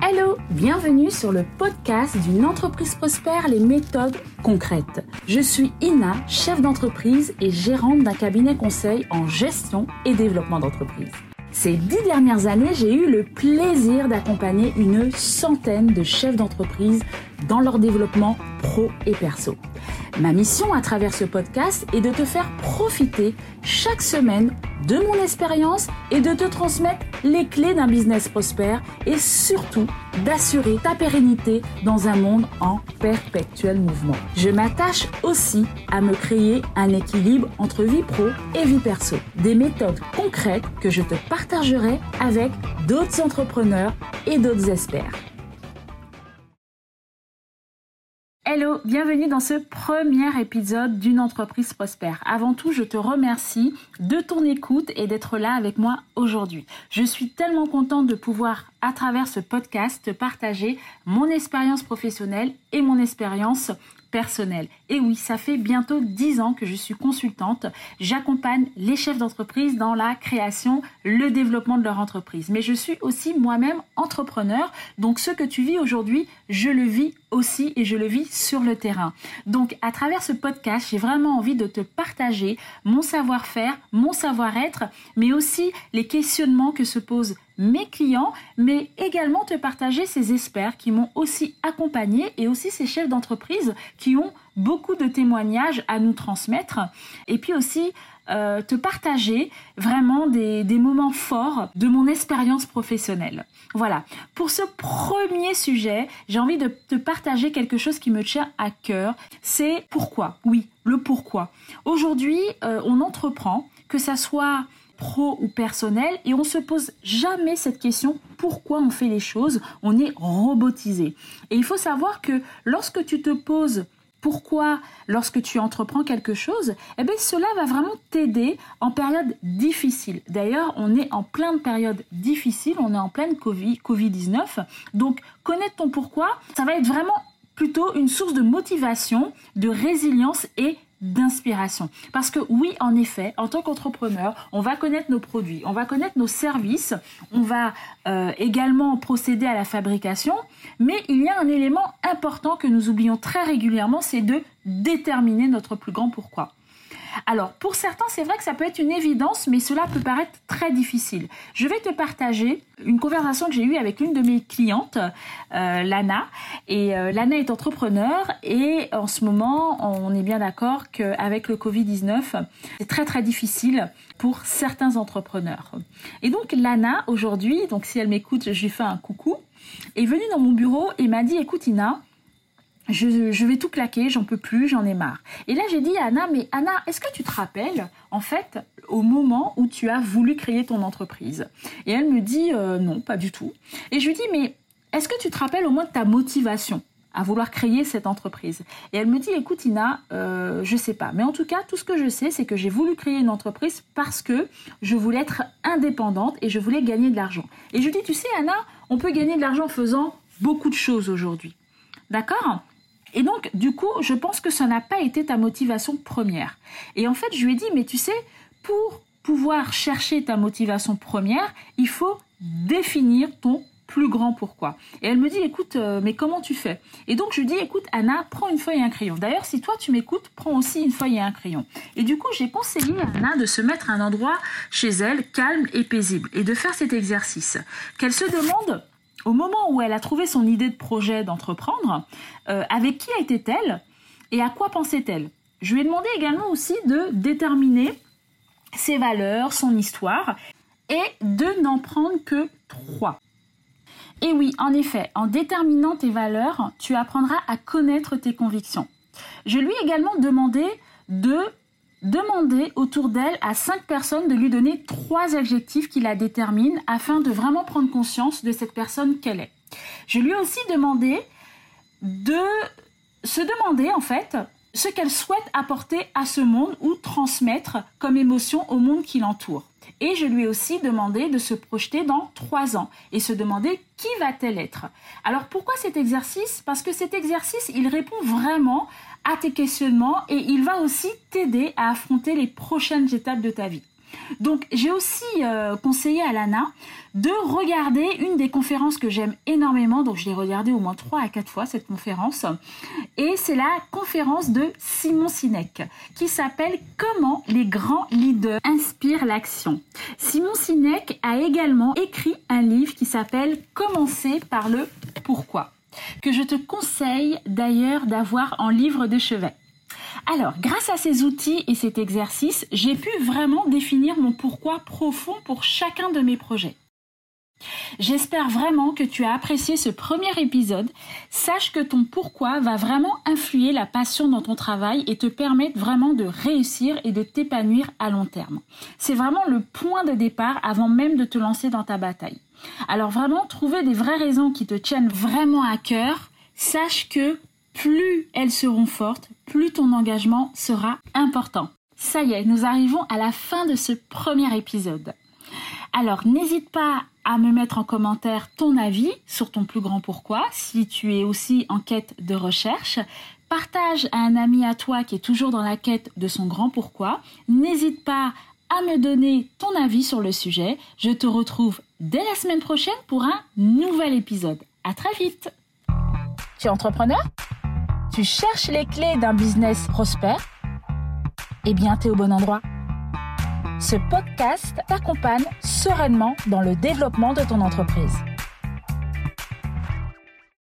Hello, bienvenue sur le podcast d'une entreprise prospère, les méthodes concrètes. Je suis Ina, chef d'entreprise et gérante d'un cabinet conseil en gestion et développement d'entreprise. Ces dix dernières années, j'ai eu le plaisir d'accompagner une centaine de chefs d'entreprise dans leur développement pro et perso. Ma mission à travers ce podcast est de te faire profiter chaque semaine de mon expérience et de te transmettre les clés d'un business prospère et surtout d'assurer ta pérennité dans un monde en perpétuel mouvement. Je m'attache aussi à me créer un équilibre entre vie pro et vie perso. Des méthodes concrètes que je te partagerai avec d'autres entrepreneurs et d'autres experts. Hello, bienvenue dans ce premier épisode d'une entreprise prospère. Avant tout, je te remercie de ton écoute et d'être là avec moi aujourd'hui. Je suis tellement contente de pouvoir, à travers ce podcast, partager mon expérience professionnelle et mon expérience personnel. Et oui, ça fait bientôt dix ans que je suis consultante. J'accompagne les chefs d'entreprise dans la création, le développement de leur entreprise. Mais je suis aussi moi-même entrepreneur. Donc ce que tu vis aujourd'hui, je le vis aussi et je le vis sur le terrain. Donc à travers ce podcast, j'ai vraiment envie de te partager mon savoir-faire, mon savoir-être, mais aussi les questionnements que se posent mes clients, mais également te partager ces experts qui m'ont aussi accompagné et aussi ces chefs d'entreprise qui ont beaucoup de témoignages à nous transmettre. Et puis aussi euh, te partager vraiment des, moments forts de mon expérience professionnelle. Voilà. Pour ce premier sujet, j'ai envie de te partager quelque chose qui me tient à cœur. C'est pourquoi? Oui, le pourquoi. Aujourd'hui, euh, on entreprend, que ça soit pro ou personnel et on se pose jamais cette question pourquoi on fait les choses, on est robotisé. Et il faut savoir que lorsque tu te poses pourquoi lorsque tu entreprends quelque chose, eh bien cela va vraiment t'aider en période difficile. D'ailleurs, on est en pleine période difficile, on est en pleine Covid, Covid-19. Donc connaître ton pourquoi, ça va être vraiment plutôt une source de motivation, de résilience et d'inspiration. Parce que oui, en effet, en tant qu'entrepreneur, on va connaître nos produits, on va connaître nos services, on va euh, également procéder à la fabrication, mais il y a un élément important que nous oublions très régulièrement, c'est de déterminer notre plus grand pourquoi. Alors, pour certains, c'est vrai que ça peut être une évidence, mais cela peut paraître très difficile. Je vais te partager une conversation que j'ai eue avec une de mes clientes, euh, Lana. Et euh, Lana est entrepreneur et en ce moment, on est bien d'accord qu'avec le Covid-19, c'est très très difficile pour certains entrepreneurs. Et donc, Lana, aujourd'hui, donc si elle m'écoute, je lui fais un coucou, est venue dans mon bureau et m'a dit, écoute Ina, je, vais tout claquer, j'en peux plus, j'en ai marre. Et là, j'ai dit à Anna, mais Anna, est-ce que tu te rappelles, en fait, au moment où tu as voulu créer ton entreprise? Et elle me dit, euh, non, pas du tout. Et je lui dis, mais est-ce que tu te rappelles au moins de ta motivation à vouloir créer cette entreprise? Et elle me dit, écoute Ina, euh, je sais pas. Mais en tout cas, tout ce que je sais, c'est que j'ai voulu créer une entreprise parce que je voulais être indépendante et je voulais gagner de l'argent. Et je lui dis, tu sais Anna, on peut gagner de l'argent en faisant beaucoup de choses aujourd'hui. D'accord? Et donc, du coup, je pense que ça n'a pas été ta motivation première. Et en fait, je lui ai dit, mais tu sais, pour pouvoir chercher ta motivation première, il faut définir ton plus grand pourquoi. Et elle me dit, écoute, euh, mais comment tu fais? Et donc je lui dis, écoute, Anna, prends une feuille et un crayon. D'ailleurs, si toi tu m'écoutes, prends aussi une feuille et un crayon. Et du coup, j'ai conseillé à Anna de se mettre à un endroit chez elle calme et paisible et de faire cet exercice. Qu'elle se demande au moment où elle a trouvé son idée de projet d'entreprendre, euh, avec qui était-elle et à quoi pensait-elle? Je lui ai demandé également aussi de déterminer ses valeurs, son histoire, et de n'en prendre que trois. Et oui, en effet, en déterminant tes valeurs, tu apprendras à connaître tes convictions. Je lui ai également demandé de demander autour d'elle à cinq personnes de lui donner trois adjectifs qui la déterminent afin de vraiment prendre conscience de cette personne qu'elle est. Je lui ai aussi demandé de se demander en fait ce qu'elle souhaite apporter à ce monde ou transmettre comme émotion au monde qui l'entoure. Et je lui ai aussi demandé de se projeter dans trois ans et se demander qui va-t-elle être. Alors pourquoi cet exercice? Parce que cet exercice, il répond vraiment à tes questionnements et il va aussi t'aider à affronter les prochaines étapes de ta vie. Donc j'ai aussi euh, conseillé à Lana de regarder une des conférences que j'aime énormément. Donc je l'ai regardée au moins trois à quatre fois cette conférence. Et c'est la conférence de Simon Sinek qui s'appelle Comment les grands leaders inspirent l'action. Simon Sinek a également écrit un livre qui s'appelle Commencer par le pourquoi que je te conseille d'ailleurs d'avoir en livre de chevet. Alors, grâce à ces outils et cet exercice, j'ai pu vraiment définir mon pourquoi profond pour chacun de mes projets. J'espère vraiment que tu as apprécié ce premier épisode. Sache que ton pourquoi va vraiment influer la passion dans ton travail et te permettre vraiment de réussir et de t'épanouir à long terme. C'est vraiment le point de départ avant même de te lancer dans ta bataille. Alors vraiment, trouver des vraies raisons qui te tiennent vraiment à cœur. Sache que plus elles seront fortes, plus ton engagement sera important. Ça y est, nous arrivons à la fin de ce premier épisode. Alors n'hésite pas à me mettre en commentaire ton avis sur ton plus grand pourquoi si tu es aussi en quête de recherche. Partage à un ami à toi qui est toujours dans la quête de son grand pourquoi. N'hésite pas à me donner ton avis sur le sujet. Je te retrouve dès la semaine prochaine pour un nouvel épisode. À très vite. Tu es entrepreneur? Tu cherches les clés d'un business prospère? Eh bien, tu es au bon endroit. Ce podcast t'accompagne sereinement dans le développement de ton entreprise.